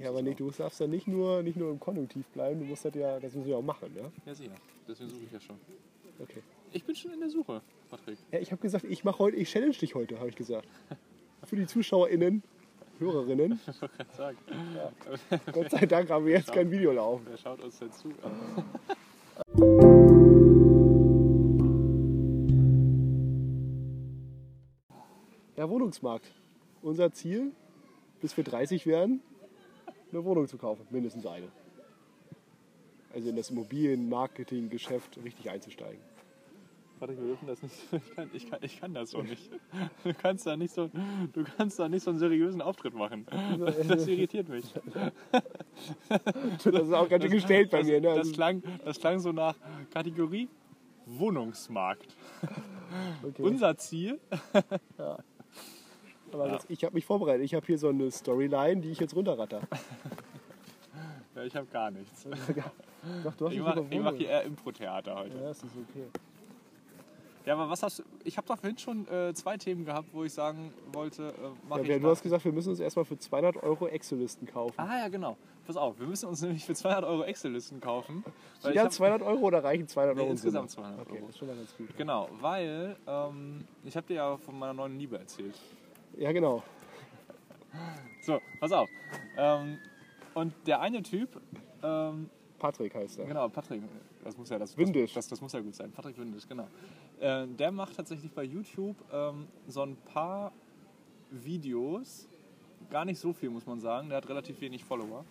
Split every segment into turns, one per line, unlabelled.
Ja, aber nee, du darfst ja nicht nur, nicht nur im Konjunktiv bleiben, du musst das ja, das müssen wir auch machen, ja?
Ja, sicher. Deswegen suche ich ja schon.
Okay.
Ich bin schon in der Suche, Patrick.
Ja, ich habe gesagt, ich mache heute, ich challenge dich heute, habe ich gesagt. Für die ZuschauerInnen, Hörerinnen.
Ich sagen.
Gott sei Dank haben wir jetzt kein Video laufen.
Wer schaut uns denn zu?
Ja, Wohnungsmarkt. Unser Ziel, bis wir 30 werden, eine Wohnung zu kaufen. Mindestens eine. Also in das Immobilienmarketing-Geschäft richtig einzusteigen.
Patrick, wir dürfen das nicht. Ich kann, ich kann, ich kann das so nicht. Du kannst da nicht so, du kannst da nicht so einen seriösen Auftritt machen. Das irritiert mich.
Das ist auch ganz schön gestellt bei
das,
mir. Ne?
Das
Also,
klang, das klang so nach Kategorie Wohnungsmarkt.
okay.
Unser Ziel.
Aber das, ich habe mich vorbereitet. Ich habe hier so eine Storyline, die ich jetzt runterratter.
Ja, ich habe gar nichts.
Doch, du hast
Ich mache mach hier eher Impro-Theater heute.
Ja, das ist okay.
Ja, aber was hast du. Ich habe doch vorhin schon äh, zwei Themen gehabt, wo ich sagen wollte, äh, mach
Ja,
ich
wir- du hast gesagt, wir müssen uns erstmal für 200 Euro Excel-Listen kaufen.
Ah ja, genau. Pass auf, wir müssen uns nämlich für 200 Euro Excel-Listen kaufen. weil
Ja,
hab-
200 Euro oder reichen 200
Nee,
Euro? in
insgesamt
Summe?
200
Okay,
Euro.
das ist schon mal ganz gut.
Genau, weil ähm, ich habe dir ja von meiner neuen Liebe erzählt.
Ja, genau.
So, pass auf. Ähm, und der eine Typ, ähm,
Patrick heißt er.
genau, Patrick, das muss ja das,
Windisch.
Das, das muss ja gut sein. Patrick Windisch, genau. Äh, der macht tatsächlich bei YouTube ähm, so ein paar Videos, gar nicht so viel muss man sagen. Der hat relativ wenig Follower.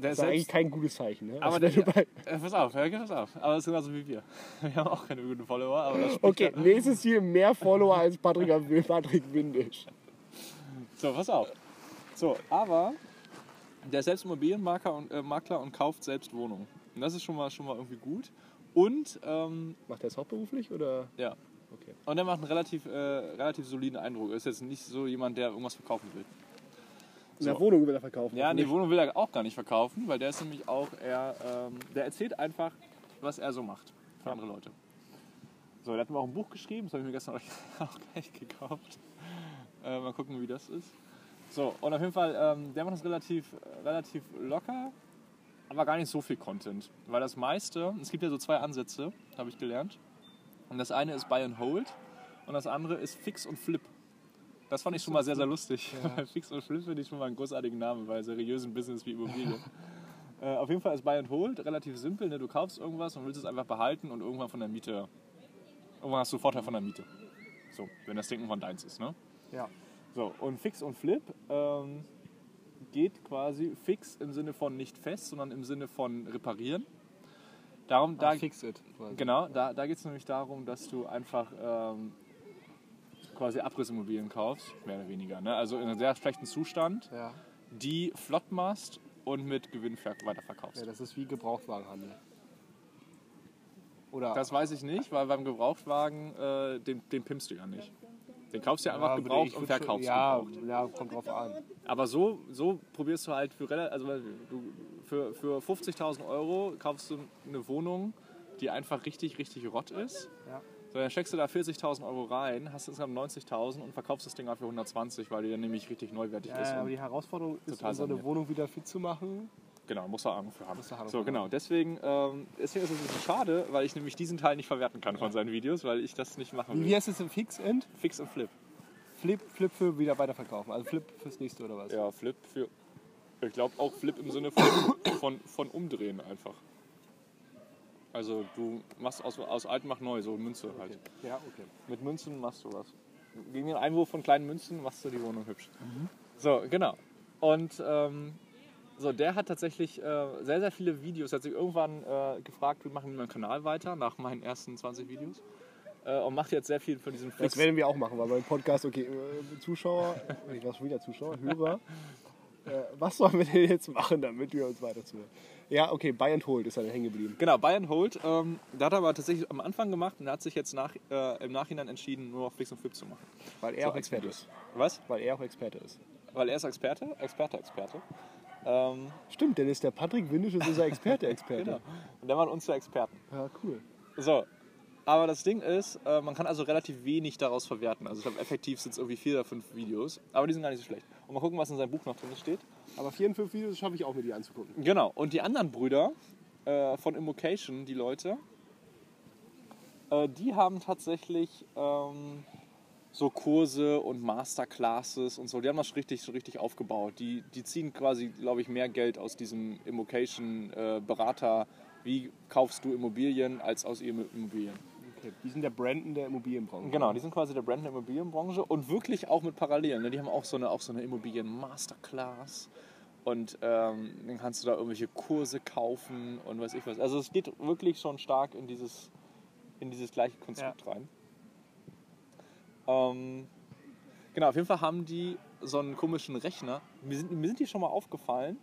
Der
Das
ist
eigentlich kein gutes Zeichen. Ne?
aber
Also,
der,
bei-
äh, pass auf, ja, pass auf. Aber das ist genauso wie wir. Wir haben auch keine guten Follower, aber
okay,
ja-
nächstes Ziel mehr Follower als Patrick, Patrick Windisch.
So, pass auf. So, aber der ist selbst Immobilienmakler und, äh, Makler und kauft selbst Wohnungen. Und das ist schon mal, schon mal irgendwie gut. Und, ähm,
Macht er es hauptberuflich oder?
ja.
Okay.
Und er macht einen relativ, äh, relativ soliden Eindruck. Er ist jetzt nicht so jemand, der irgendwas verkaufen will.
Eine
So.
Wohnung will er verkaufen.
Ja, die
hoffentlich.
Wohnung will er auch gar nicht verkaufen, weil der ist nämlich auch eher, ähm, der erzählt einfach, was er so macht für andere Leute. So, der hat mir auch ein Buch geschrieben, das habe ich mir gestern auch gleich gekauft. Äh, mal gucken, wie das ist. So, und auf jeden Fall, ähm, der macht das relativ, relativ locker, aber gar nicht so viel Content. Weil das meiste, es gibt ja so zwei Ansätze, habe ich gelernt. Und das eine ist Buy and Hold und das andere ist Fix und Flip. Das fand ich schon mal sehr, sehr lustig. Weil Fix und Flip finde ich schon mal einen großartigen Namen bei seriösen Business wie Immobilien. äh, auf jeden Fall ist Buy and Hold relativ simpel. Ne? Du kaufst irgendwas und willst es einfach behalten und irgendwann von der Miete. Irgendwann hast du Vorteil von der Miete. So, wenn das Ding irgendwann deins ist. Ne?
Ja.
So, und Fix und Flip ähm, geht quasi fix im Sinne von nicht fest, sondern im Sinne von reparieren. Darum, da,
Ah, fix it. quasi.
Genau, da, da geht es nämlich darum, dass du einfach ähm, quasi Abrissimmobilien kaufst, mehr oder weniger. Ne? Also in einem sehr schlechten Zustand,
Ja.
die flott machst und mit Gewinn ver- weiterverkaufst.
ja, das ist wie Gebrauchtwagenhandel. Oder?
Das weiß ich nicht, weil beim Gebrauchtwagen, äh, den, den pimpst du ja nicht. Den kaufst du ja einfach
Ja,
gebraucht und verkaufst
ja,
gebraucht.
ja, kommt drauf an.
Aber so, so probierst du halt für, also du, für, für 50.000 Euro kaufst du eine Wohnung, die einfach richtig, richtig Rott ist.
Ja.
So, dann steckst du da 40.000 Euro rein, hast insgesamt 90.000 und verkaufst das Ding für 120, weil die dann nämlich richtig neuwertig ist.
Ja, aber die Herausforderung ist, um so eine. Wohnung wieder fit zu machen.
genau, musst du Ahnung für haben.
Ahnung
So,
für
genau. Deswegen, ähm, deswegen ist es ein bisschen schade, weil ich nämlich diesen Teil nicht verwerten kann von seinen Videos, weil ich das nicht machen will.
wie heißt es im Fix-End?
Fix und Flip.
Flip, Flip für wieder weiterverkaufen. Also Flip fürs nächste oder was?
Ja, Flip für. Ich glaube auch Flip im Sinne von, von, von umdrehen einfach. Also du machst aus, aus alt mach neu, so Münze halt.
Ja, okay.
Mit Münzen machst du was. Gegen den Einwurf von kleinen Münzen machst du die Wohnung hübsch. So, genau. Und ähm, so, der hat tatsächlich äh, sehr, sehr viele Videos. Er hat sich irgendwann äh, gefragt, wie machen wir meinen Kanal weiter, nach meinen ersten 20 Videos. Äh, und macht jetzt sehr viel von diesem
Das
Fix.
werden wir auch machen, weil beim Podcast, okay, äh, Zuschauer, ich war schon wieder Zuschauer, Hörer, äh, was sollen wir denn jetzt machen, damit wir uns weiter zuhören? Ja, okay, Buy and Hold ist dann hängen geblieben.
Genau, Bayern Hold. Ähm, da hat er aber tatsächlich am Anfang gemacht und hat sich jetzt nach, äh, im Nachhinein entschieden, nur noch Fix und Flip zu machen.
Weil er
So
auch Experte ist.
Was?
Weil er auch Experte ist.
Weil er ist Experte, Experte, Experte. Ähm,
Stimmt, denn ist der Patrick Windisch ist unser Experte, Experte.
genau. Und der macht uns zu Experten.
Ja, cool.
So, Aber das Ding ist, äh, man kann also relativ wenig daraus verwerten. Also ich glaube, effektiv sind es irgendwie vier oder fünf Videos. Aber die sind gar nicht so schlecht. Und mal gucken, was in seinem Buch noch drin steht.
Aber vier und fünf Videos schaffe ich auch, mir die anzugucken.
Genau. Und die anderen Brüder äh, von Immocation, die Leute, äh, die haben tatsächlich ähm, so Kurse und Masterclasses und so. Die haben das richtig, so richtig aufgebaut. Die, die ziehen quasi, glaube ich, mehr Geld aus diesem Immocation-Berater. Wie kaufst du Immobilien als aus Immobilien?
Die sind der Brandon der Immobilienbranche.
Genau, die sind quasi der Brand der Immobilienbranche und wirklich auch mit Parallelen. Ne? Die haben auch so eine, auch so eine Immobilien-Masterclass und ähm, dann kannst du da irgendwelche Kurse kaufen und weiß ich was. Also es geht wirklich schon stark in dieses, in dieses gleiche Konstrukt rein. Ähm, genau, auf jeden Fall haben die so einen komischen Rechner. Mir sind, mir sind die schon mal aufgefallen,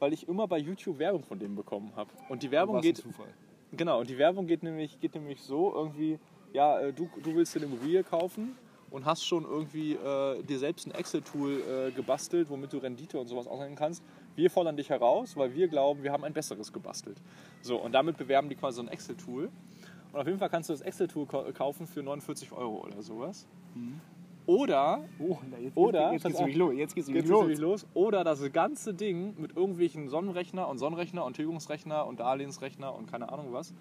weil ich immer bei YouTube Werbung von dem bekommen habe. Und die Werbung geht,
Zufall.
Genau, und die Werbung geht nämlich, geht nämlich so irgendwie, ja, äh, du, du willst dir eine Immobilie kaufen und hast schon irgendwie äh, dir selbst ein Excel-Tool äh, gebastelt, womit du Rendite und sowas ausrechnen kannst. Wir fordern dich heraus, weil wir glauben, wir haben ein besseres gebastelt. So, und damit bewerben die quasi so ein Excel-Tool. Und auf jeden Fall kannst du das Excel-Tool kau- kaufen für 49 Euro oder sowas. Oder
Oh, jetzt,
Oder-
jetzt,
pass
geht's los. Jetzt geht's
Jetzt
nämlich los.
los. Oder das ganze Ding mit irgendwelchen Sonnenrechner und Sonnenrechner und Tilgungsrechner und Darlehensrechner und keine Ahnung was.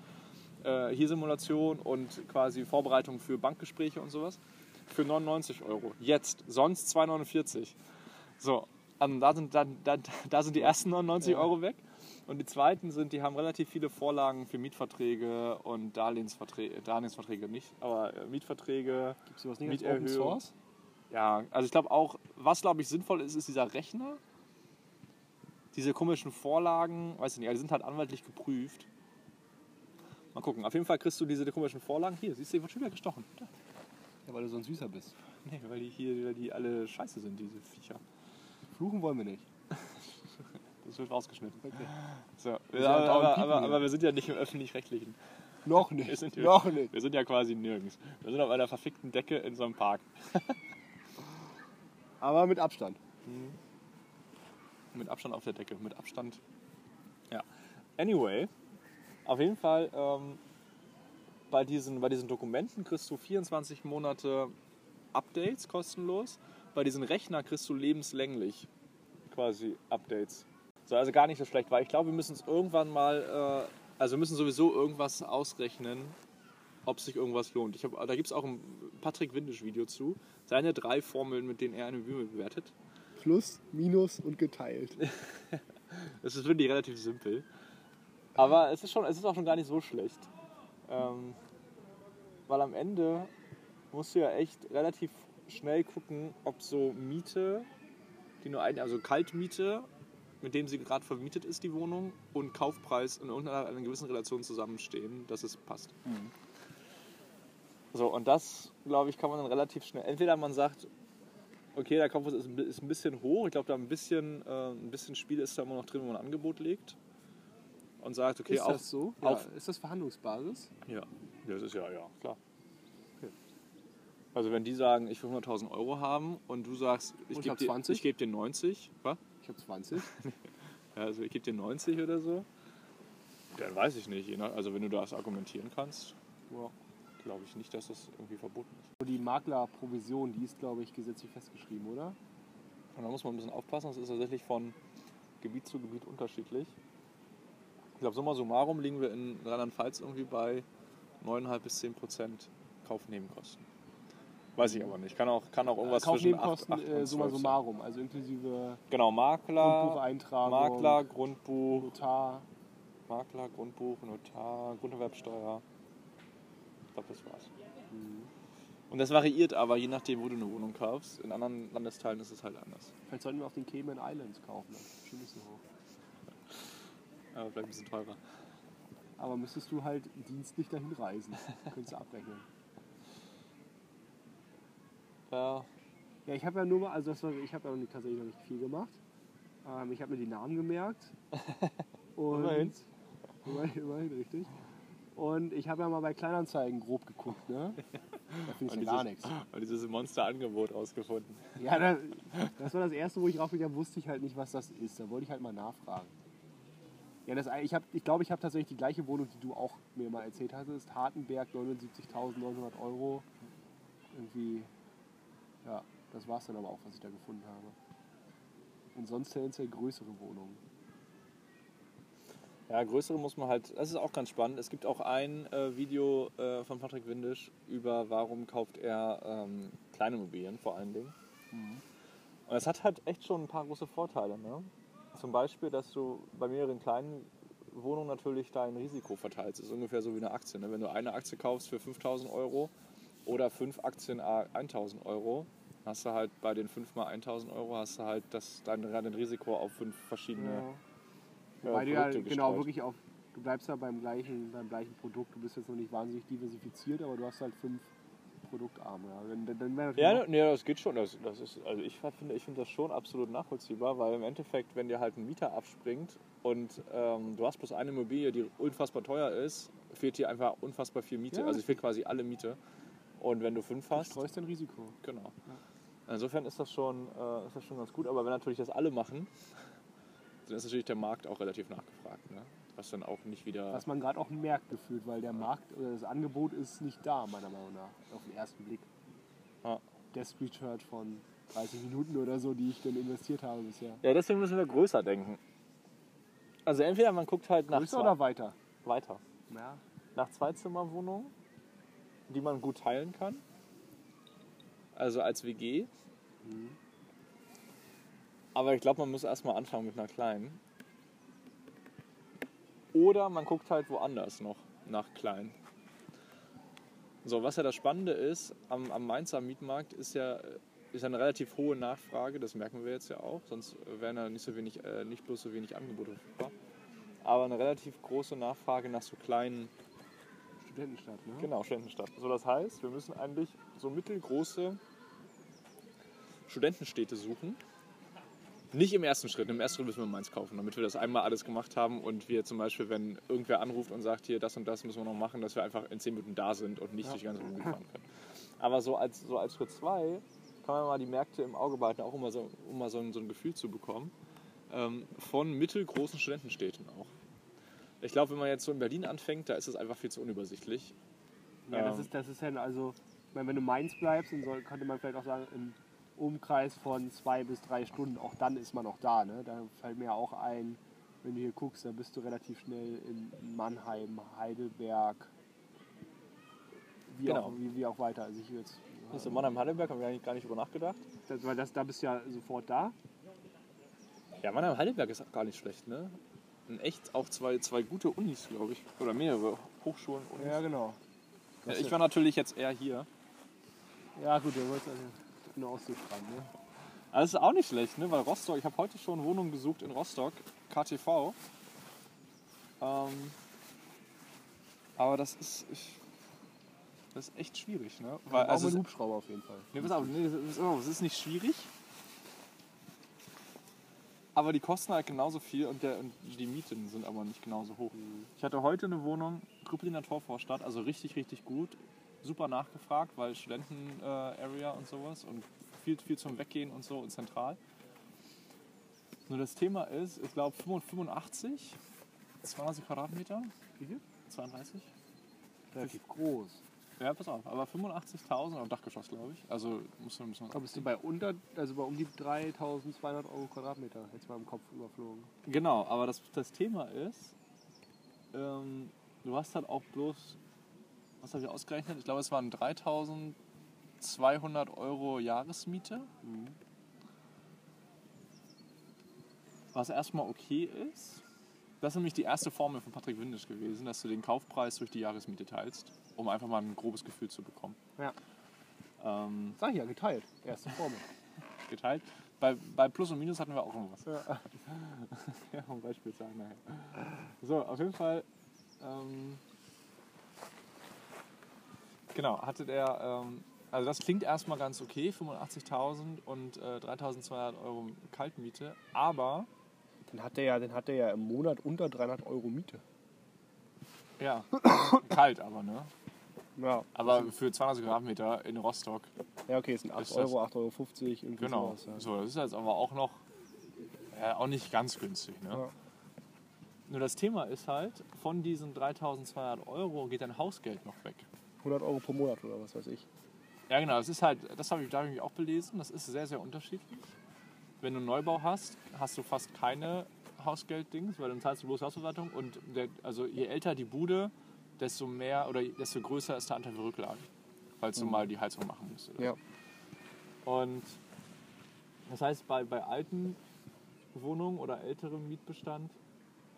Äh, hier Simulation und quasi Vorbereitung für Bankgespräche und sowas. Für 99 Euro. Jetzt. Sonst 2,49. So. Also da, sind, dann, da, da sind die ersten 99 Euro weg. Und die zweiten sind, die haben relativ viele Vorlagen für Mietverträge und Darlehensverträge, Darlehensverträge nicht, aber äh, Mietverträge,
Gibt's sowas nicht als Open
Mieterhöhung.
Source?
ja, also ich glaube auch, was glaube ich sinnvoll ist, ist dieser Rechner. Diese komischen Vorlagen, weiß ich nicht, die sind halt anwaltlich geprüft. Mal gucken, auf jeden Fall kriegst du diese komischen Vorlagen. Hier, siehst du, die wird schon wieder gestochen.
Ja, weil du so ein Süßer bist.
Nee, weil die hier weil die alle scheiße sind, diese Viecher.
Fluchen wollen wir nicht.
Das wird rausgeschnitten.
Okay.
So.
sind
Ja, aber, aber, aber, wir sind ja nicht im öffentlich-rechtlichen.
Noch
Wir
nicht.
sind, hier,
Noch nicht.
wir sind ja quasi nirgends. Wir sind auf einer verfickten Decke in so einem Park.
Aber mit Abstand.
Mit Abstand auf der Decke. Mit Abstand. Ja. Anyway, auf jeden Fall ähm, bei, diesen, bei diesen Dokumenten kriegst du 24 Monate Updates kostenlos. Bei diesen Rechner kriegst du lebenslänglich quasi Updates. So, also gar nicht so schlecht, weil ich glaube, wir müssen es irgendwann mal, äh, also wir müssen sowieso irgendwas ausrechnen, ob sich irgendwas lohnt. Ich hab, da gibt es auch ein Patrick Windisch Video zu. Seine drei Formeln, mit denen er eine Bühne bewertet.
Plus, Minus und geteilt.
Es ist wirklich relativ simpel. Aber es ist, schon, es ist auch schon gar nicht so schlecht. Ähm, weil am Ende musst du ja echt relativ schnell gucken, ob so Miete, die nur ein, also Kaltmiete, mit dem sie gerade vermietet ist, die Wohnung, und Kaufpreis in irgendeiner einer gewissen Relation zusammenstehen, dass es passt. So, und das, glaube ich, kann man dann relativ schnell. Entweder man sagt, okay, der Kaufpreis ist, ein bisschen hoch. Ich glaube, da ein bisschen, äh, ein bisschen Spiel ist da immer noch drin, wenn man ein Angebot legt. Und sagt, okay,
ist
auf,
das so?
auf-
ja, ist das Verhandlungsbasis?
ja, das ist ja, ja, klar. Also wenn die sagen, ich will 100.000 Euro haben und du sagst, ich gebe dir,
20?
ich geb dir 90, was?
Ich habe 20.
Ja, also ich gebe dir 90 oder so, dann weiß ich nicht. Also wenn du das argumentieren kannst, ja, glaube ich nicht, dass das irgendwie verboten ist.
Die Maklerprovision, die ist, glaube ich, gesetzlich festgeschrieben, oder?
Und da muss man ein bisschen aufpassen, das ist tatsächlich von Gebiet zu Gebiet unterschiedlich. Ich glaube, summa summarum liegen wir in Rheinland-Pfalz irgendwie bei 9,5 bis 10 Prozent Kaufnebenkosten. Weiß ich aber nicht. Kann auch, kann auch irgendwas zwischen 8,
Kaufnebenkosten
8
äh, summa
12 sein.
summarum, also inklusive
Genau, Makler,
Grundbucheintragung,
Makler, Grundbuch,
Notar.
Makler, Grundbuch, Notar, Grunderwerbsteuer. Ich glaube, das war's.
Mhm.
Und das variiert aber, je nachdem, wo du eine Wohnung kaufst. In anderen Landesteilen ist es halt anders.
Vielleicht sollten wir auf den Cayman Islands kaufen. Das ist so hoch.
Aber vielleicht ein bisschen teurer.
Aber müsstest du halt dienstlich dahin reisen. Könntest du abrechnen.
Ja,
Ja, ich habe ja nur mal, also das war, ich habe ja noch nicht- tatsächlich noch nicht viel gemacht. Ähm, ich habe mir die Namen gemerkt. Und
Immerhin.
Immerhin, immerhin, richtig. Und ich habe ja mal bei Kleinanzeigen grob geguckt, ne? Da finde ich ja gar nichts.
Und dieses Monsterangebot rausgefunden.
Ja, das, das war das erste, wo ich raufgegangen wusste ich halt nicht, was das ist. Da wollte ich halt mal nachfragen. Ja, das, ich glaube, ich, glaub, ich habe tatsächlich die gleiche Wohnung, die du auch mir mal erzählt hattest. Hartenberg, 79.900 Euro. Irgendwie, ja, das war es dann aber auch, was ich da gefunden habe. Und sonst tendenziell größere Wohnungen.
Ja, größere muss man halt, das ist auch ganz spannend. Es gibt auch ein äh, Video äh, von Patrick Windisch über, warum kauft er ähm, kleine Immobilien vor allen Dingen. Und es hat halt echt schon ein paar große Vorteile. Ne? Zum Beispiel, dass du bei mehreren kleinen Wohnungen natürlich dein Risiko verteilst. Das ist ungefähr so wie eine Aktie. Ne? Wenn du eine Aktie kaufst für 5000 Euro oder fünf Aktien a 1000 Euro, hast du halt bei den 5 mal 1000 Euro hast du halt das, dein, dein Risiko auf fünf verschiedene
Ja.
ja,
Weil du ja
Produkte
genau wirklich auf, du bleibst ja beim gleichen, beim gleichen Produkt. Du bist jetzt noch nicht wahnsinnig diversifiziert, aber du hast halt fünf Produktarme. Ja. Dann, dann, dann
Ja, nee, das geht schon. Das, das ist, also ich finde ich find das schon absolut nachvollziehbar, weil im Endeffekt, wenn dir halt ein Mieter abspringt und ähm, du hast bloß eine Immobilie, die unfassbar teuer ist, fehlt dir einfach unfassbar viel Miete.
Ja,
also es fehlt quasi alle Miete. Und wenn du fünf
du
hast,
streust dein Risiko.
genau. Insofern ist das, schon, äh, ist das schon ganz gut. Aber wenn natürlich das alle machen, dann ist natürlich der Markt auch relativ nachgefragt. Ne? Was dann auch nicht wieder...
Was man gerade auch merkt gefühlt, weil der Markt oder das Angebot ist nicht da, meiner Meinung nach, auf den ersten Blick.
Ja.
Desk Research von 30 Minuten oder so, die ich dann investiert habe bisher.
Ja, deswegen müssen wir größer denken. Also entweder man guckt halt nach
Größer
zwei,
oder weiter?
weiter.
Ja.
nach Zweizimmerwohnungen, die man gut teilen kann. Also als WG. Aber ich glaube, man muss erstmal anfangen mit einer kleinen. Oder man guckt halt woanders noch nach kleinen. So, was ja das Spannende ist, am, am Mainzer Mietmarkt ist ja, ist eine relativ hohe Nachfrage, das merken wir jetzt ja auch, sonst wären ja nicht, so wenig, äh, nicht bloß so wenig Angebote verfügbar. Aber eine relativ große Nachfrage nach so kleinen
Studentenstadt, ne?
Genau, Studentenstadt. So, das heißt, wir müssen eigentlich so mittelgroße Studentenstädte suchen. Nicht im ersten Schritt. Im ersten Schritt müssen wir Mainz kaufen, damit wir das einmal alles gemacht haben und wir zum Beispiel, wenn irgendwer anruft und sagt, hier, das und das müssen wir noch machen, dass wir einfach in 10 Minuten da sind und nicht durch die ganze Wohnung fahren können. Aber so als, so als Schritt 2 kann man mal die Märkte im Auge behalten, auch immer so, um mal so ein, so ein Gefühl zu bekommen, ähm, von mittelgroßen Studentenstädten auch. Ich glaube, wenn man jetzt so in Berlin anfängt, da ist es einfach viel zu unübersichtlich.
Ja, das
Ähm.
ist, das ist ja, also, ich meine, wenn du Mainz bleibst, dann soll, könnte man vielleicht auch sagen, im Umkreis von zwei bis drei Stunden, auch dann ist man noch da. Ne? Da fällt mir auch ein, wenn du hier guckst, da bist du relativ schnell in Mannheim, Heidelberg, wie,
Genau.
auch, wie, wie auch weiter. Also ich jetzt,
Das ist in Mannheim-Heidelberg, haben wir eigentlich gar nicht drüber nachgedacht.
das, weil das, da bist du ja sofort da.
Ja, Mannheim-Heidelberg ist auch gar nicht schlecht, ne? Und echt auch zwei, zwei gute Unis, glaube ich. Oder mehrere Hochschulen. Unis.
Ja, genau.
Ja, ich war natürlich jetzt eher hier.
Ja, gut, der wollte also nur Ostseestrand, ne?
Das ist auch nicht schlecht, ne? Weil Rostock, ich habe heute schon Wohnungen gesucht in Rostock, KTV. Ähm, aber das ist, ich, das ist echt schwierig, ne? Weil,
auch
also,
mit
es-
Hubschrauber auf jeden Fall.
Nee, pass auf, nee, das ist, oh, es ist nicht schwierig. Aber die kosten halt genauso viel und, der, und die Mieten sind aber nicht genauso hoch. Ich hatte heute eine Wohnung, Krüppeliner Torvorstadt, also richtig, richtig gut. Super nachgefragt, weil Studenten-Area und sowas und viel, viel zum Weggehen und so und zentral. Nur das Thema ist, ich glaube 85, 32 Quadratmeter.
Wie viel?
32?
Relativ groß.
Ja, pass auf, aber 85.000 auf Dachgeschoss, glaube ich. Also musst du ein bisschen
Da bist du bei unter, also bei um die 3200 Euro Quadratmeter, jetzt mal im Kopf überflogen.
Genau, aber das, das Thema ist, ähm, du hast halt auch bloß, was habe ich ausgerechnet? Ich glaube, es waren 3200 Euro Jahresmiete, was erstmal okay ist. Das ist nämlich die erste Formel von Patrick Windisch gewesen, dass du den Kaufpreis durch die Jahresmiete teilst, um einfach mal ein grobes Gefühl zu bekommen.
Ja.
Ähm,
Sag ich ja, geteilt. Erste Formel.
geteilt. Bei, bei Plus und Minus hatten wir auch irgendwas.
Ja.
ja, um Beispiel sagen nachher. So, auf jeden Fall. Ähm, genau, hatte der. Ähm, also, das klingt erstmal ganz okay: 85.000 und äh, 3.200 Euro Kaltmiete. Aber,
Dann hat der ja, dann hat der ja im Monat unter 300 Euro Miete.
ja, kalt aber, ne?
Ja.
Aber für 200 Quadratmeter in Rostock,
Ja, okay, es sind 8
Ist das-
Euro, 8,50 Euro, irgendwie
genau.
sowas. Ja.
So, das ist jetzt aber auch noch. Ja, auch nicht ganz günstig, ne?
Ja.
Nur das Thema ist halt, von diesen 3200 Euro geht dein Hausgeld noch weg.
100 Euro pro Monat oder was weiß ich.
Ja, genau, das ist halt, das habe ich, da ich auch belesen, das ist sehr, sehr unterschiedlich. Wenn du einen Neubau hast, hast du fast keine Hausgelddings, weil dann zahlst du bloß Hausverwaltung und der, also je älter die Bude, desto mehr oder desto größer ist der Anteil für Rücklagen, falls du mal die Heizung machen musst. oder
Ja.
Und das heißt, bei, bei alten Wohnungen oder älterem Mietbestand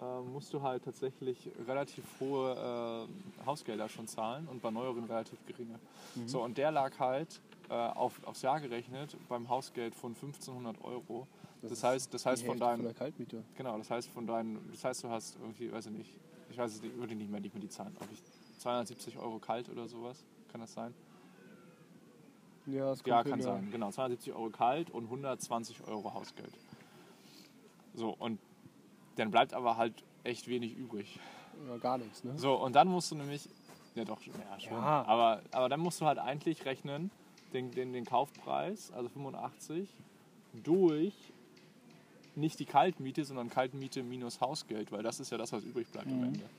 äh, musst du halt tatsächlich relativ hohe äh, Hausgelder schon zahlen und bei neueren relativ geringe. So, und der lag halt äh, auf, aufs Jahr gerechnet beim Hausgeld von 1500 Euro. Das,
ist
heißt, das heißt von
Kaltmiete.
genau, das heißt von deinen, das heißt, du hast irgendwie, weiß ich nicht, ich weiß es nicht, würde nicht mehr, nicht mehr die Zahlen, ob ich 270 Euro kalt oder sowas, kann das sein?
Ja, das
Ja, kann
hin,
sein. Genau, 270 Euro kalt und 120 Euro Hausgeld. So, und dann bleibt aber halt echt wenig übrig.
Ja, gar nichts, ne?
So, und dann musst du nämlich, ja doch, ja schon,
Ja.
Aber, aber dann musst du halt eigentlich rechnen, den, den, den Kaufpreis, also 85, durch nicht die Kaltmiete, sondern Kaltmiete minus Hausgeld, weil das ist ja das, was übrig bleibt am
Mhm.
Ende.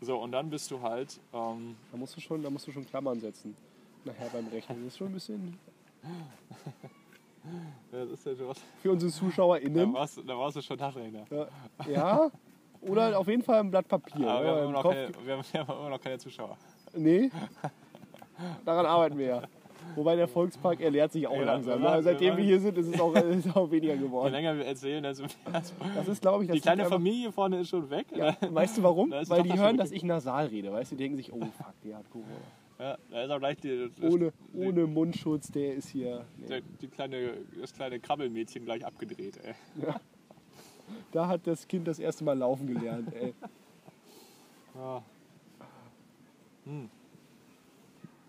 So, und dann bist du halt, ähm,
Da musst du schon, da musst du schon Klammern setzen. Nachher beim Rechnen. Das ist schon ein bisschen.
das ist ja schon,
Für unsere
da,
ZuschauerInnen.
brauchst, du- da brauchst du schon Taschenrechner.
Ja. ja. Oder auf jeden Fall ein Blatt Papier.
Aber wir,
Ja,
haben
im
immer noch
Kopf-
keine, wir, haben, wir haben immer noch keine Zuschauer.
Nee. Daran arbeiten wir ja. Wobei der Volkspark, er lehrt sich auch
Ja,
langsam.
machen-
Ne? Seitdem
wir
hier sind, ist es auch, ist es auch weniger
Je
geworden.
länger wir erzählen, desto mehr.
Das ist, glaube ich, das
Die kleine
liegt einfach-
Familie vorne ist schon weg.
Ja, weißt du warum?
Da
Weil die hören, dass ich nasal rede. Weißt du, die denken sich, oh fuck, der hat Corona.
Ja, da ist auch gleich die,
Ohne,
die,
ohne Mundschutz, der ist hier. Nee.
der, die kleine, das kleine Krabbelmädchen gleich abgedreht. Ey.
Da hat das Kind das erste Mal laufen gelernt. Ey.
Ja. Hm.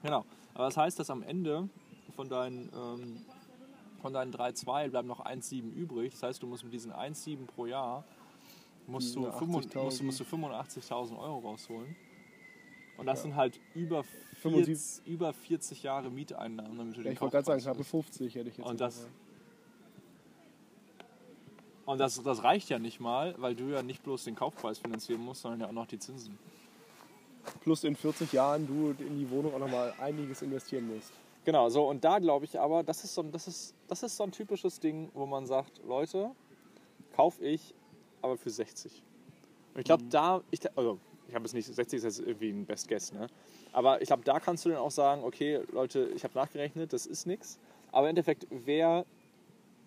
Genau. Aber das heißt, dass am Ende von deinen, ähm, von deinen 3,2 bleiben noch 1,7 übrig. Das heißt, du musst mit diesen 1,7 pro Jahr musst du,
Diese
85 musst, du-
80.000.
musst du 85.000 Euro rausholen. Und das
Ja.
sind halt über
75
40, über 40 Jahre Mieteinnahmen, damit du
Ja,
den
ich wollte gerade sagen, knappe 50 hätte ich jetzt
Und
gesagt.
das- Und das, das reicht ja nicht mal, weil du ja nicht bloß den Kaufpreis finanzieren musst, sondern ja auch noch die Zinsen.
Plus in 40 Jahren du in die Wohnung auch nochmal einiges investieren musst.
Genau, so und da glaube ich aber, das ist, so, ein- das, ist, das ist so ein typisches Ding, wo man sagt, Leute, kaufe ich, aber für 60. Und ich glaube, da, ich, also ich habe es nicht, 60 ist jetzt irgendwie ein Best Guess, ne? Aber ich glaube, da kannst du dann auch sagen, okay, Leute, ich habe nachgerechnet, das ist nichts. Aber im Endeffekt, wer,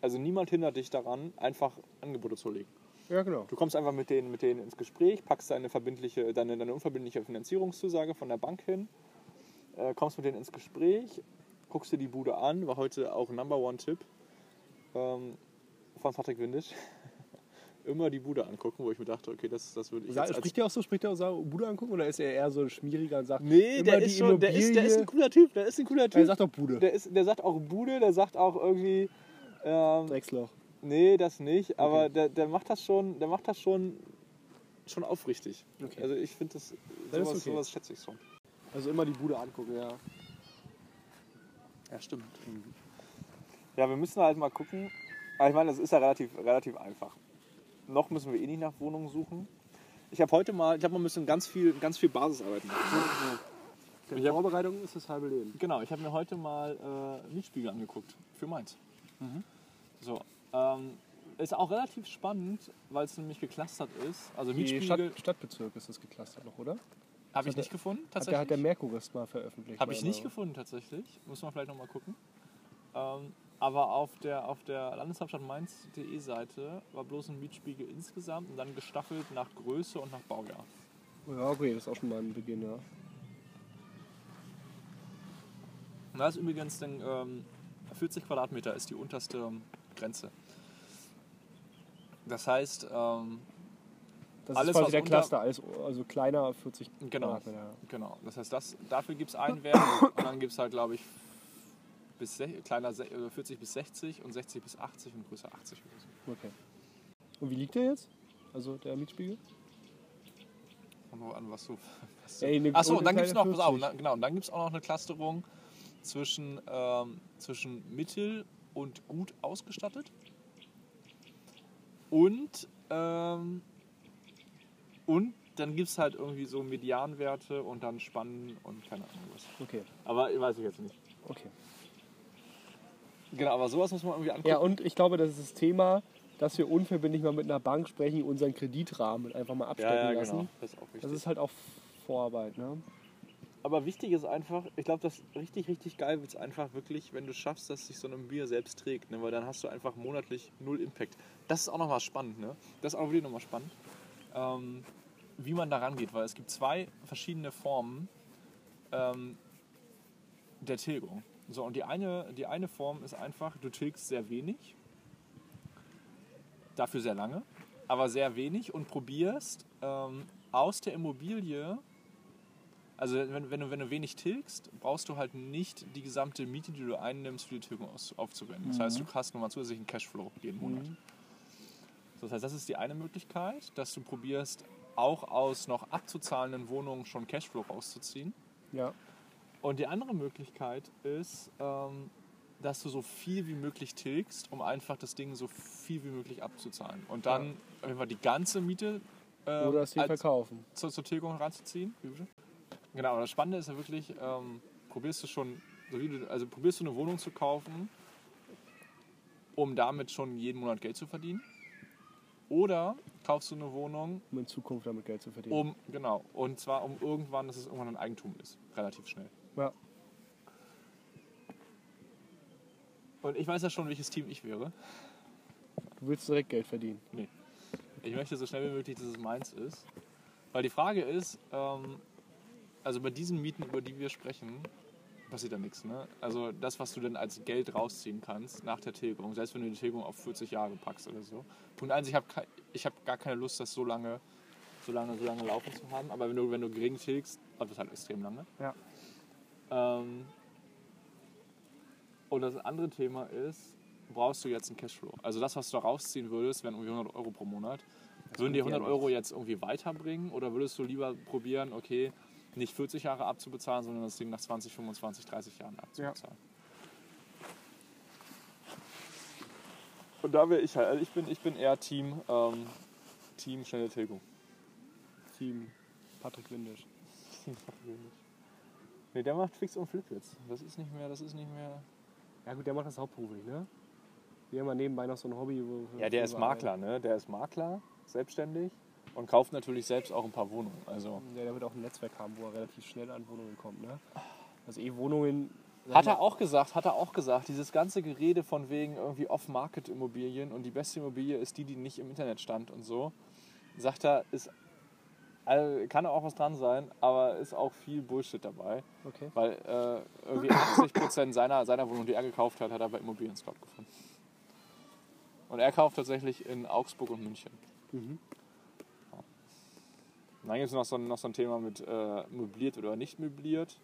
also niemand hindert dich daran, einfach Angebote zu legen.
Ja, genau.
Du kommst einfach mit denen, mit denen ins Gespräch, packst deine, verbindliche, deine, deine unverbindliche Finanzierungszusage von der Bank hin, äh, kommst mit denen ins Gespräch, guckst dir die Bude an, war heute auch ein Number One Tipp ähm, von Patrick Windisch. Immer die Bude angucken, wo ich mir dachte, okay, das, das würde ich
Sa-
jetzt als
Spricht der auch so, spricht der auch so Bude angucken oder ist er eher so schmieriger und sagt,
Nee,
immer
der
die
ist, schon, der, ist, der ist ein cooler Typ, der ist ein cooler Typ.
er sagt doch Bude,
der, ist, der sagt auch Bude, der sagt auch irgendwie, ähm,
Drecksloch.
nee, das nicht, aber
Okay.
der, der macht das schon, der macht das schon, schon aufrichtig.
Okay.
Also ich finde das,
Das
sowas,
okay.
sowas schätze ich schon.
Also immer die Bude angucken, ja.
Ja, stimmt. Ja, wir müssen halt mal gucken. Aber ich meine, das ist ja relativ, relativ einfach. Noch müssen wir eh nicht nach Wohnungen suchen. Ich habe heute mal, ich habe mal ein bisschen ganz viel, ganz viel Basisarbeit gemacht. Hab-
Vorbereitung ist das halbe Leben.
Genau, ich habe mir heute mal äh, Mietspiegel angeguckt für Mainz. So, ähm, ist auch relativ spannend, weil es nämlich geclustert ist. Also
Die
Mietspiegel
Stadt, Stadtbezirk ist das geclustert noch, oder?
habe ich nicht
der-
gefunden,
Hat der,
tatsächlich.
hat der Merkurist mal veröffentlicht.
Habe ich nicht
ich.
gefunden tatsächlich. Muss man vielleicht nochmal gucken. Ähm, aber auf der, auf der Landeshauptstadt Mainz.de Seite war bloß ein Mietspiegel insgesamt und dann gestaffelt nach Größe und nach Baujahr.
Ja, okay, das ist auch schon mal ein Beginn, ja.
Da ist übrigens dann, ähm, 40 Quadratmeter ist die unterste ähm, Grenze. Das heißt, ähm,
Das
Alles,
ist quasi der Cluster, alles, also kleiner 40
Genau.
Quadratmeter.
genau. Das heißt, das, dafür gibt es einen Wert und dann gibt es halt, glaube ich, bis kleiner se- äh, 40 bis 60 und 60 bis 80 und größer 80 oder so.
Okay. Und wie liegt der jetzt? Also der Mietspiegel?
Kommt an, was du. Was du
Ey, eine
Achso, und dann gibt es noch, pass auf,
40.
na, genau, und dann gibt auch noch eine Clusterung zwischen, ähm, zwischen mittel und gut ausgestattet und ähm, Und dann gibt es halt irgendwie so Medianwerte und dann Spannen und keine Ahnung was.
Okay,
Aber weiß ich jetzt nicht.
okay.
Genau, aber sowas muss man irgendwie angucken.
Ja, und ich glaube, das ist das Thema, dass wir unverbindlich mal mit einer Bank sprechen, unseren Kreditrahmen einfach mal abstecken
ja, ja,
lassen.
genau. Das ist auch wichtig.
Das ist halt auch Vorarbeit, ne?
Aber wichtig ist einfach, ich glaube, das richtig, richtig geil wird es einfach wirklich, wenn du schaffst, dass sich so ein Bier selbst trägt. Ne? Weil dann hast du einfach monatlich null Impact. Das ist auch nochmal spannend, ne? Das ist auch wirklich nochmal spannend, ähm, wie man da rangeht. Weil es gibt zwei verschiedene Formen ähm, der Tilgung. So, und die eine, die eine Form ist einfach, du tilgst sehr wenig, dafür sehr lange, aber sehr wenig und probierst ähm, aus der Immobilie also wenn, wenn, du, wenn du wenig tilgst, brauchst du halt nicht die gesamte Miete, die du einnimmst, für die Tilgung aus, aufzuwenden. Das heißt, du hast nochmal zusätzlichen Cashflow jeden Monat.
Mhm.
Das heißt, das ist die eine Möglichkeit, dass du probierst, auch aus noch abzuzahlenden Wohnungen schon Cashflow rauszuziehen.
Ja.
Und die andere Möglichkeit ist, ähm, dass du so viel wie möglich tilgst, um einfach das Ding so viel wie möglich abzuzahlen. Und dann einfach die ganze Miete ähm,
Oder hier
als-
verkaufen.
zur, zur Tilgung ranzuziehen. Wie bitte? Genau, aber das Spannende ist ja wirklich, ähm, probierst du schon, also probierst du eine Wohnung zu kaufen, um damit schon jeden Monat Geld zu verdienen? Oder kaufst du eine Wohnung,
Um in Zukunft damit Geld zu verdienen.
um, genau, und zwar um irgendwann, dass es irgendwann ein Eigentum ist, relativ schnell.
Ja.
Und ich weiß ja schon, welches Team ich wäre.
Du willst direkt Geld verdienen.
Ich möchte so schnell wie möglich, dass es meins ist. Weil die Frage ist, ähm, also bei diesen Mieten, über die wir sprechen, passiert da nichts. Ne? Also das, was du denn als Geld rausziehen kannst nach der Tilgung, selbst wenn du die Tilgung auf 40 Jahre packst oder so. Punkt eins, ich habe ich hab gar keine Lust, das so lange, so lange, so lange laufen zu haben. Aber wenn du, wenn du gering tilgst, dauert das halt extrem lange.
Ja.
Ähm, und das andere Thema ist, brauchst du jetzt einen Cashflow? Also das, was du da rausziehen würdest, wären irgendwie 100 Euro pro Monat. Würden dir 100 Euro jetzt irgendwie weiterbringen oder würdest du lieber probieren, okay, nicht 40 Jahre abzubezahlen, sondern das Ding nach 20, 25, 30 Jahren abzubezahlen? Und da wäre ich halt, also ich bin, ich bin eher Team, ähm, Team schnelle Tilgung.
Team Patrick Windisch.
Nee, der macht Fix und Flip jetzt. Das ist nicht mehr, das ist nicht mehr.
Ja gut, der macht das hauptberuflich, ne? Wir haben ja nebenbei noch so ein Hobby. Wo
Ja, der ist Makler, ne? Der ist Makler, selbstständig und kauft natürlich selbst auch ein paar Wohnungen. Also
Ja, der wird auch ein Netzwerk haben, wo er relativ schnell an Wohnungen kommt, ne? Also eh Wohnungen.
hat er auch gesagt, hat er auch gesagt, dieses ganze Gerede von wegen irgendwie Off-Market-Immobilien und die beste Immobilie ist die, die nicht im Internet stand und so, sagt er, ist also kann auch was dran sein, aber ist auch viel Bullshit dabei,
Okay.
weil äh, irgendwie 80% seiner, seiner Wohnung, die er gekauft hat, hat er bei Immobilien Scout gefunden. Und er kauft tatsächlich in Augsburg und München.
Mhm.
Und dann gibt es noch so, ein- noch so ein Thema mit äh, möbliert oder nicht möbliert,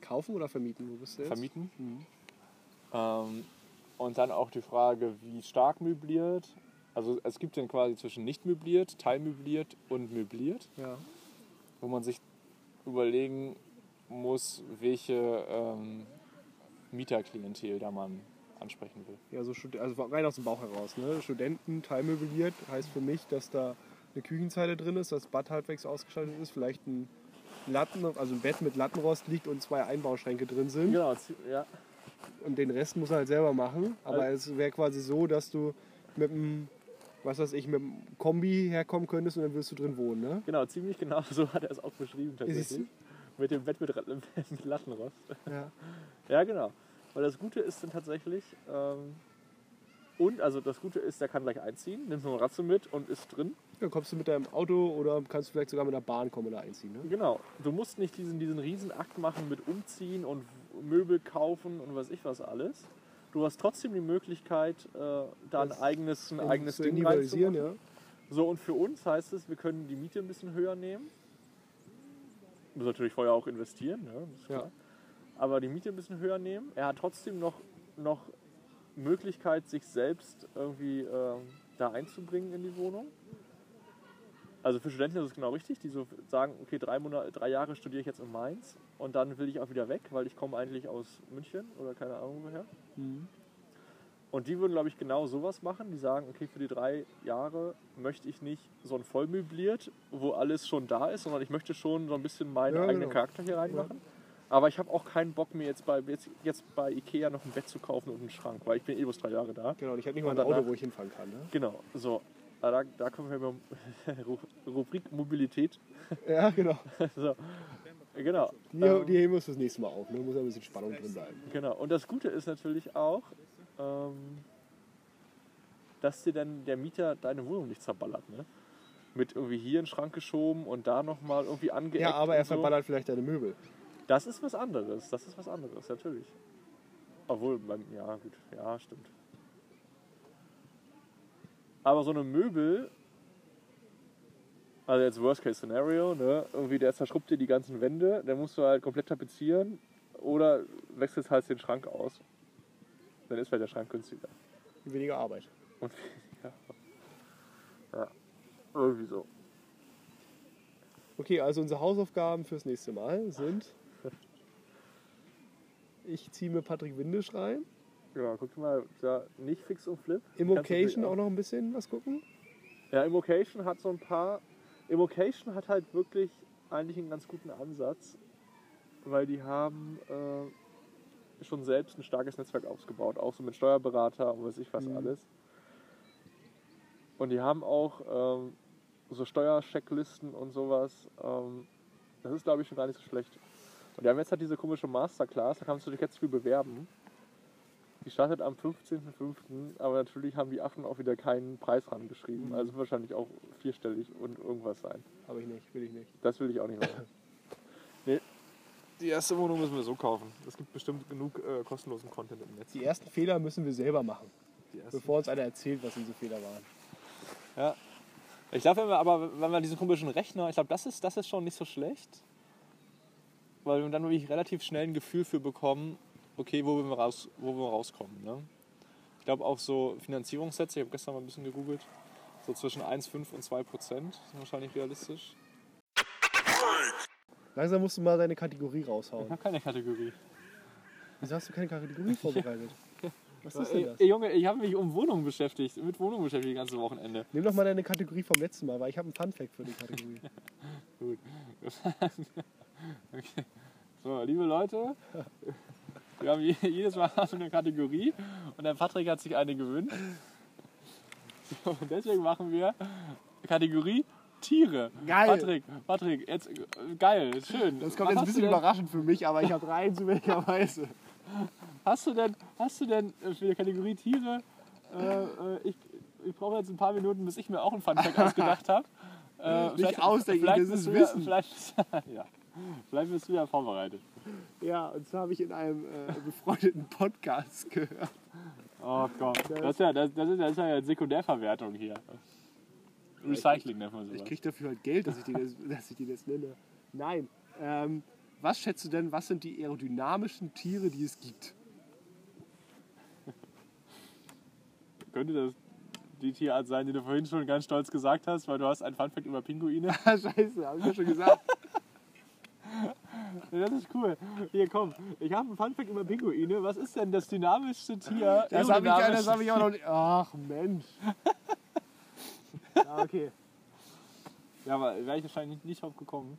Kaufen oder vermieten? Wo bist du jetzt?
vermieten.
Mhm.
Ähm, und dann auch die Frage, wie stark möbliert. Also es gibt dann quasi zwischen nicht möbliert, teilmöbliert und möbliert,
Ja.
wo man sich überlegen muss, welche ähm, Mieterklientel da man ansprechen will.
Ja, so also rein aus dem Bauch heraus. Ne? Studenten, teilmöbliert, heißt für mich, dass da eine Küchenzeile drin ist, das Bad halbwegs ausgestattet ist, vielleicht ein Latten, also ein Bett mit Lattenrost liegt und zwei Einbauschränke drin sind.
Genau, ja.
Und den Rest muss er halt selber machen. Aber
Also-
es wäre quasi so, dass du mit einem, was weiß ich, mit einem Kombi herkommen könntest und dann wirst du drin wohnen, ne?
Genau, ziemlich genau so hat er es auch beschrieben tatsächlich. Mit dem Bett mit, mit Lattenrost.
Ja.
Ja, genau. Weil das Gute ist dann tatsächlich, ähm, und also das Gute ist, der kann gleich einziehen, nimmt nur ein Ratze mit und ist drin.
Dann kommst du mit deinem Auto oder kannst du vielleicht sogar mit der Bahn kommen oder einziehen, ne?
Genau. Du musst nicht diesen, diesen riesen Akt machen mit Umziehen und Möbel kaufen und was ich was alles. Du hast trotzdem die Möglichkeit, äh, da ein
Das
eigenes, ein eigenes
zu
Ding reinzumachen.
ja.
So, und für uns heißt es, wir können die Miete ein bisschen höher nehmen. Du musst natürlich vorher auch investieren, ist
Ja.
klar. Aber die Miete ein bisschen höher nehmen. Er hat trotzdem noch, noch Möglichkeit, sich selbst irgendwie ähm, da einzubringen in die Wohnung. Also für Studenten ist es genau richtig, die so sagen, okay, drei, Monate, drei Jahre studiere ich jetzt in Mainz und dann will ich auch wieder weg, weil ich komme eigentlich aus München oder keine Ahnung woher.
Mhm.
Und die würden, glaube ich, genau sowas machen. Die sagen, okay, für die drei Jahre möchte ich nicht so ein vollmöbliert, wo alles schon da ist, sondern ich möchte schon so ein bisschen meinen
Ja,
eigenen
genau.
Charakter hier reinmachen. Aber ich habe auch keinen Bock, mir jetzt bei, jetzt, jetzt bei Ikea noch ein Bett zu kaufen und einen Schrank, weil ich bin eh bloß drei Jahre da.
Genau, und ich habe nicht mal ein Auto, wo ich hinfahren kann. Ne?
Genau, so. Aber Da, da kommen wir über Ru- Rubrik Mobilität.
Ja, genau.
so. Genau.
Die,
Ähm,
die heben wir uns das nächste Mal auf. Ne? Muss ja ein bisschen Spannung drin bleiben.
Genau. Und das Gute ist natürlich auch, ähm, dass dir dann der Mieter deine Wohnung nicht zerballert. Ne? Mit irgendwie hier in den Schrank geschoben und da nochmal irgendwie angeeckt.
Ja, aber er
und so.
vielleicht deine Möbel.
Das ist was anderes. Das ist was anderes, natürlich. Obwohl, ja, gut, ja, stimmt. Aber so eine Möbel, also jetzt Worst Case Scenario, ne? irgendwie der zerschrubbt dir die ganzen Wände, dann musst du halt komplett tapezieren oder wechselst halt den Schrank aus. Dann ist vielleicht der Schrank günstiger.
Weniger Arbeit.
Und ja. ja, irgendwie so.
Okay, also unsere Hausaufgaben fürs nächste Mal sind: Ich ziehe mir Patrick Windisch rein.
Genau, guck mal, da nicht fix und flip.
Immocation auch noch ein bisschen was gucken.
Ja, Immocation hat so ein paar. Immocation hat halt wirklich eigentlich einen ganz guten Ansatz, weil die haben äh, schon selbst ein starkes Netzwerk aufgebaut, auch so mit Steuerberater und weiß ich was
Mhm.
alles. Und die haben auch ähm, so Steuerchecklisten und sowas. Ähm, das ist, glaube ich, schon gar nicht so schlecht. Und die haben jetzt halt diese komische Masterclass, da kannst du dich jetzt für bewerben. Die startet am 15.05., aber natürlich haben die Affen auch wieder keinen Preis rangeschrieben.
Mhm.
Also wahrscheinlich auch vierstellig und irgendwas sein.
Habe ich nicht, will ich nicht.
Das will ich auch nicht machen. nee. Die erste Wohnung müssen wir so kaufen. Es gibt bestimmt genug äh, kostenlosen Content im Netz.
Die ersten Fehler müssen wir selber machen, bevor uns einer erzählt, was unsere Fehler waren.
Ja. Ich glaube, wenn wir aber, wenn wir diesen komischen Rechner, ich glaube, das ist, das ist schon nicht so schlecht. Weil wir dann wirklich relativ schnell ein Gefühl für bekommen, okay, wo wir, raus, wo wir rauskommen. Ne? Ich glaube auch so Finanzierungssätze, ich habe gestern mal ein bisschen gegoogelt, so zwischen 1,5 und 2 Prozent sind wahrscheinlich realistisch.
Langsam musst du mal deine Kategorie
Ich
raushauen.
habe keine Kategorie.
Wieso hast du keine Kategorie vorbereitet? Was ist denn das?
ey, Junge, ich habe mich um Wohnungen beschäftigt, mit Wohnungen beschäftigt die ganze Wochenende.
Nimm doch mal deine Kategorie vom letzten Mal, weil ich habe einen Funfact für die Kategorie.
Gut. okay. So, liebe Leute, wir haben je- jedes Mal haben eine Kategorie und der Patrick hat sich eine gewünscht. So, und deswegen machen wir Kategorie Tiere.
Geil.
Patrick, Patrick, jetzt äh, geil, schön.
Das kommt
Was
jetzt ein bisschen überraschend für mich, aber ich habe rein zufälligerweise.
Hast du denn, hast du denn äh, für die Kategorie Tiere, äh, äh, ich, ich brauche jetzt ein paar Minuten, bis ich mir auch einen Funfact ausgedacht habe. Äh, vielleicht-
ausdenken, das ist Wissen.
Vielleicht, ja, vielleicht bist du ja vorbereitet.
Ja, und zwar habe ich in einem äh, befreundeten Podcast gehört.
Oh Gott, das ist ja, das, das ist, das ist ja Sekundärverwertung hier. Recycling nennt man
Ich
sowas.
kriege dafür halt Geld, dass ich jetzt, dass ich den jetzt nenne. Nein. Ähm, was schätzt du denn, was sind die aerodynamischen Tiere, die es gibt?
Könnte das die Tierart sein, die du vorhin schon ganz stolz gesagt hast, weil du hast ein Funfact über Pinguine?
Scheiße, habe ich ja schon gesagt.
Das ist cool. Hier, komm. Ich habe ein Funfact über Pinguine. Was ist denn das dynamischste Tier?
Das habe ich, das hab ich auch noch nicht. Ach Mensch. Ja, okay.
Ja, aber wäre ich wahrscheinlich nicht drauf gekommen.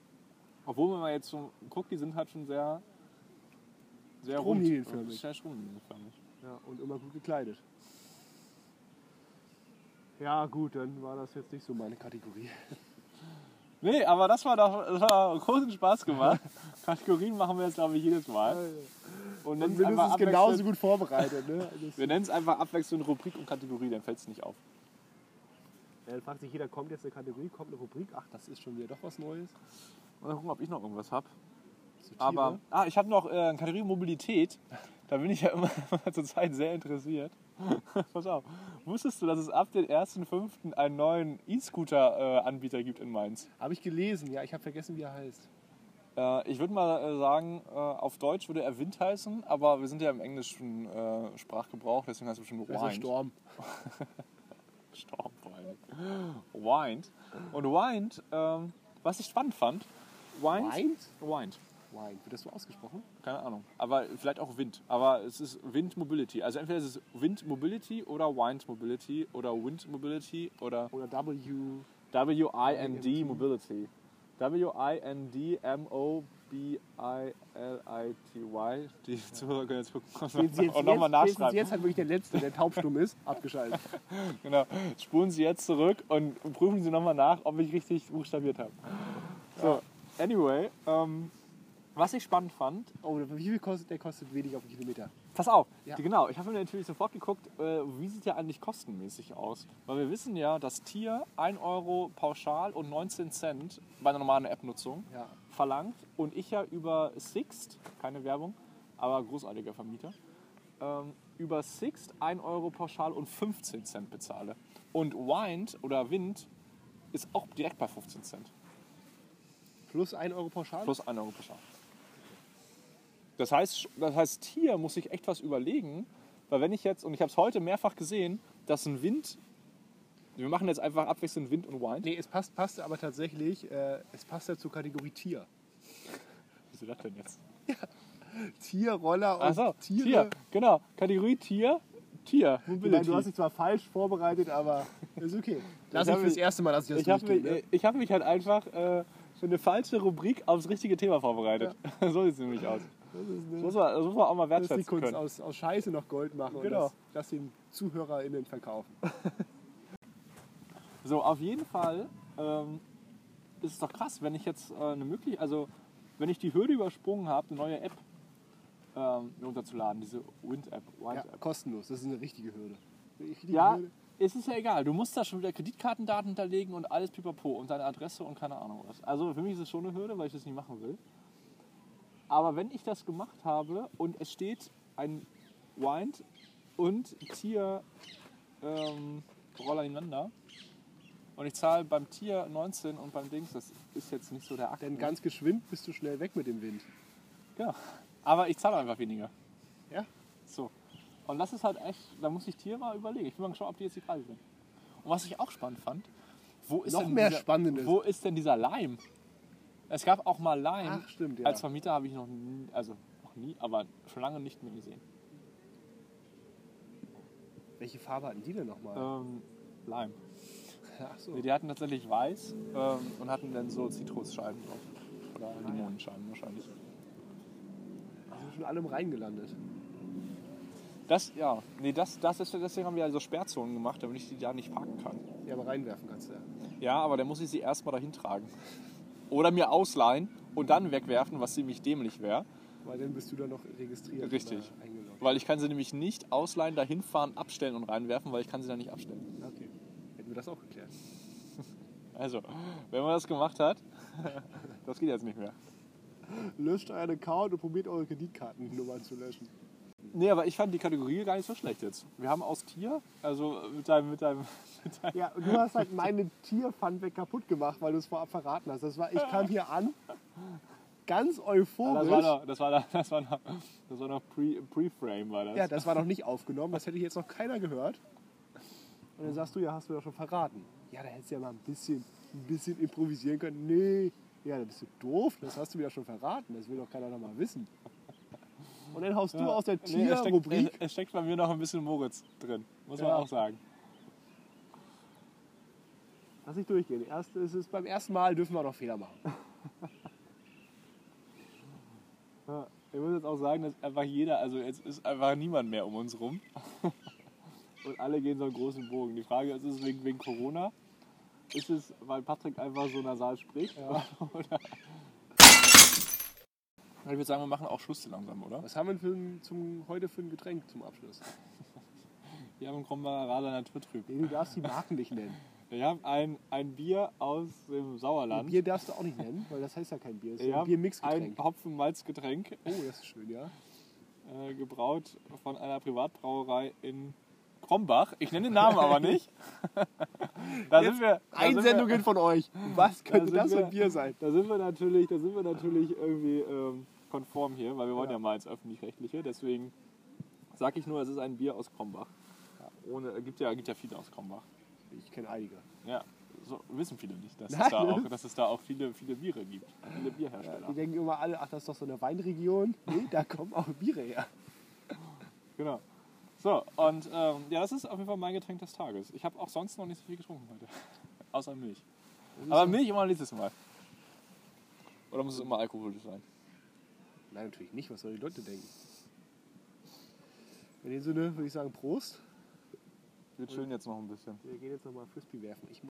Obwohl, wenn man jetzt so guckt, die sind halt schon sehr. sehr rund.
Stromlinienförmig.
Sehr stromlinienförmig.
Ja, und immer gut gekleidet. Ja, gut, dann war das jetzt nicht so meine Kategorie.
Nee, aber das war doch das war großen Spaß gemacht. Kategorien machen wir jetzt, glaube ich, jedes Mal. Und
Und mindestens genauso gut vorbereitet, ne? Das,
wir nennen es einfach abwechselnd Rubrik und Kategorie, dann fällt es nicht auf.
ja, dann fragt sich jeder, kommt jetzt eine Kategorie, kommt eine Rubrik? Ach, das ist schon wieder doch was Neues.
Mal gucken, ob ich noch irgendwas habe. Aber, ah, ich habe noch äh, Kategorie Mobilität. Da bin ich ja immer, zur Zeit sehr interessiert. Pass auf. Wusstest du, dass es ab dem 1.5. einen neuen E-Scooter-Anbieter gibt in Mainz?
Habe ich gelesen, ja, ich habe vergessen, wie er heißt.
Äh, ich würde mal äh, sagen, äh, auf Deutsch würde er Wind heißen, aber wir sind ja im englischen äh, Sprachgebrauch, deswegen heißt es bestimmt
Also
Wind.
Storm.
Storm vor allem. Wind. Und Wind, ähm, was ich spannend fand, Wind,
Wind?
Wind.
Wine. Wird das so ausgesprochen?
Keine Ahnung. Aber vielleicht auch Wind. Aber es ist Wind Mobility. Also entweder ist es Wind Mobility oder Wind Mobility oder Wind Mobility oder
Oder W.
W-I-N-D Mobility. W-I-N-D-M-O-B-I-L-I-T-Y. Die Zuhörer können jetzt gucken
Sie
und nochmal
jetzt,
nachschreiben.
jetzt halt wirklich der Letzte, der taubstumm ist, abgeschaltet.
Genau. Spulen Sie jetzt zurück und prüfen Sie nochmal nach, ob ich richtig buchstabiert habe. So, anyway, ähm, was ich spannend fand,
Oh, wie viel kostet der? Kostet wenig auf den Kilometer.
pass auf,
Ja.
genau, ich habe mir natürlich sofort geguckt, äh, wie sieht der eigentlich kostenmäßig aus? Weil wir wissen ja, dass Tier 1 Euro pauschal und 19 Cent bei einer normalen App-Nutzung
Ja.
verlangt und ich ja über Sixt, keine Werbung, aber großartiger Vermieter, ähm, über Sixt 1 Euro pauschal und 15 Cent bezahle. Und Wind oder Wind ist auch direkt bei 15 Cent.
Plus 1 Euro pauschal?
Plus 1 Euro pauschal. Das heißt, das heißt, hier muss ich echt was überlegen, weil wenn ich jetzt, und ich habe es heute mehrfach gesehen, dass ein Wind, wir machen jetzt einfach abwechselnd Wind und Wind.
Nee, es passt, passt aber tatsächlich, äh, es passt ja zur Kategorie Tier.
Wieso das denn jetzt?
Tier, Roller und
Achso,
Tiere.
Tier, genau. Kategorie Tier, Tier, Mobility.
du hast dich zwar falsch vorbereitet, aber ist okay. Lass
Ich
ich
hab
fürs
mich-
erste Mal, dass ich das
ich habe mich,
ne?
ich hab mich halt einfach äh, für eine falsche Rubrik aufs richtige Thema vorbereitet. so sieht es nämlich aus.
Das ist,
Das
eine,
muss man, das muss man auch mal
das ist die
wertschätzen
Kunst,
können.
aus, aus Scheiße noch Gold machen
Genau.
und das, das den ZuhörerInnen verkaufen.
So, auf jeden Fall ähm, ist es doch krass, wenn ich jetzt äh, eine Möglichkeit, also wenn ich die Hürde übersprungen habe, eine neue App ähm, runterzuladen, diese Wind-App,
Ja,
Wind-App.
kostenlos, das ist eine richtige Hürde. Eine richtige
Ja,
Hürde.
es ist ja egal. Du musst da schon wieder Kreditkartendaten hinterlegen und alles pipapo und deine Adresse und keine Ahnung was. Also für mich ist es schon eine Hürde, weil ich das nicht machen will. Aber wenn ich das gemacht habe und es steht ein Wind und Tier ähm, Roller nebeneinander und ich zahle beim Tier 19 und beim Dings, das ist jetzt nicht so der Akt.
Denn ganz geschwind bist du schnell weg mit dem Wind.
Genau. Aber ich zahle einfach weniger.
Ja?
So. Und das ist halt echt, da muss ich Tier mal überlegen. Ich bin mal gespannt, ob die jetzt die Preise sind. Und was ich auch spannend fand, wo ist
Noch
denn
mehr
dieser,
Spannendes.
Wo ist denn dieser Leim? Es gab auch mal Leim.
Ach, stimmt, ja.
Als Vermieter habe ich noch nie, also noch nie, aber schon lange nicht mehr gesehen.
Welche Farbe hatten die denn nochmal?
Ähm, Leim.
Ach so.
Nee, die hatten tatsächlich weiß ähm, und hatten dann so Zitrusscheiben drauf. Oder Limonenscheiben wahrscheinlich.
Die sind schon alle im Rhein gelandet.
Das, ja, nee, das, das ist, deswegen haben wir also Sperrzonen gemacht, damit ich die da nicht parken kann.
Ja, aber reinwerfen kannst du ja.
Ja, aber dann muss ich sie erstmal dahin tragen. Oder mir ausleihen und dann wegwerfen, was ziemlich dämlich wäre.
Weil dann bist du da noch registriert.
Richtig. Weil ich kann sie nämlich nicht ausleihen, dahin fahren, abstellen und reinwerfen, weil ich kann sie dann nicht abstellen.
Okay. Hätten wir das auch geklärt.
Also, wenn man das gemacht hat, das geht jetzt nicht mehr.
Löscht euren Account und probiert eure Kreditkartennummern zu löschen.
Nee, aber ich fand die Kategorie gar nicht so schlecht jetzt. Wir haben aus Tier, also mit deinem, mit deinem, mit deinem
Ja, du hast halt meine Tier-Funback kaputt gemacht, weil du es vorab verraten hast. Das war, ich kam hier an, ganz euphorisch.
das war noch, das war noch, das war noch, das war noch Pre- Pre-Frame, war das.
Ja, das war noch nicht aufgenommen, das hätte ich jetzt noch keiner gehört. Und dann sagst du, ja, hast du ja schon verraten. Ja, da hättest du ja mal ein bisschen, ein bisschen improvisieren können. Nee, ja, da bist du doof, das hast du mir ja schon verraten, das will doch keiner noch mal wissen. Und dann haust du
Ja.
aus der
Nee, es, steckt,
Tierrubrik.
es, steckt bei mir noch ein bisschen Moritz drin, muss man
Ja.
auch sagen.
Lass nicht durchgehen. Erst, es ist, beim ersten Mal dürfen wir noch Fehler machen.
Ja, ich muss jetzt auch sagen, dass einfach jeder, also jetzt ist einfach niemand mehr um uns rum. Und alle gehen so einen großen Bogen. Die Frage ist, ist es wegen, wegen Corona? Ist es, weil Patrick einfach so nasal spricht? Oder? Ich würde sagen, wir machen auch Schluss langsam, oder?
Was haben wir ein, zum, heute für ein Getränk zum Abschluss?
Wir haben Krombacher Radler Naturtrüb.
Nee, du darfst die Marken nicht nennen.
Wir haben ein, ein Bier aus dem Sauerland.
Bier darfst du auch nicht nennen, weil das heißt ja kein Bier. Das ist ja ein Biermixgetränk.
ein Hopfen-Malz-Getränk,
Oh, das ist schön, ja.
äh, gebraut von einer Privatbrauerei in Krombach. Ich nenne den Namen aber nicht. da sind wir. Da sind wir,
Einsendungen von euch. Was könnte
sind
das für ein Bier sein?
Da sind wir natürlich, da sind wir natürlich irgendwie ähm, konform hier, weil wir wollen ja,
Ja.
mal ins Öffentlich-Rechtliche. Deswegen sage ich nur, es ist ein Bier aus Krombach. Ja, ohne, es gibt ja, gibt ja viele aus Krombach.
Ich kenne einige.
Ja, so wissen viele nicht, dass,
Nein,
es da, auch, dass es da auch viele, viele Biere gibt. Viele
Ja,
Bierhersteller.
die denken immer alle, ach, das ist doch so eine Weinregion. Nee, da kommen auch Biere her.
Genau. So, und ähm, ja, das ist auf jeden Fall mein Getränk des Tages. Ich habe auch sonst noch nicht so viel getrunken heute. Außer Milch. Aber Milch immer nächstes Mal. Oder muss es immer alkoholisch sein?
Nein, natürlich nicht. Was sollen die Leute denken? In dem Sinne würde ich sagen, Prost.
Wir chillen jetzt noch ein bisschen.
Wir gehen jetzt nochmal Frisbee werfen. Ich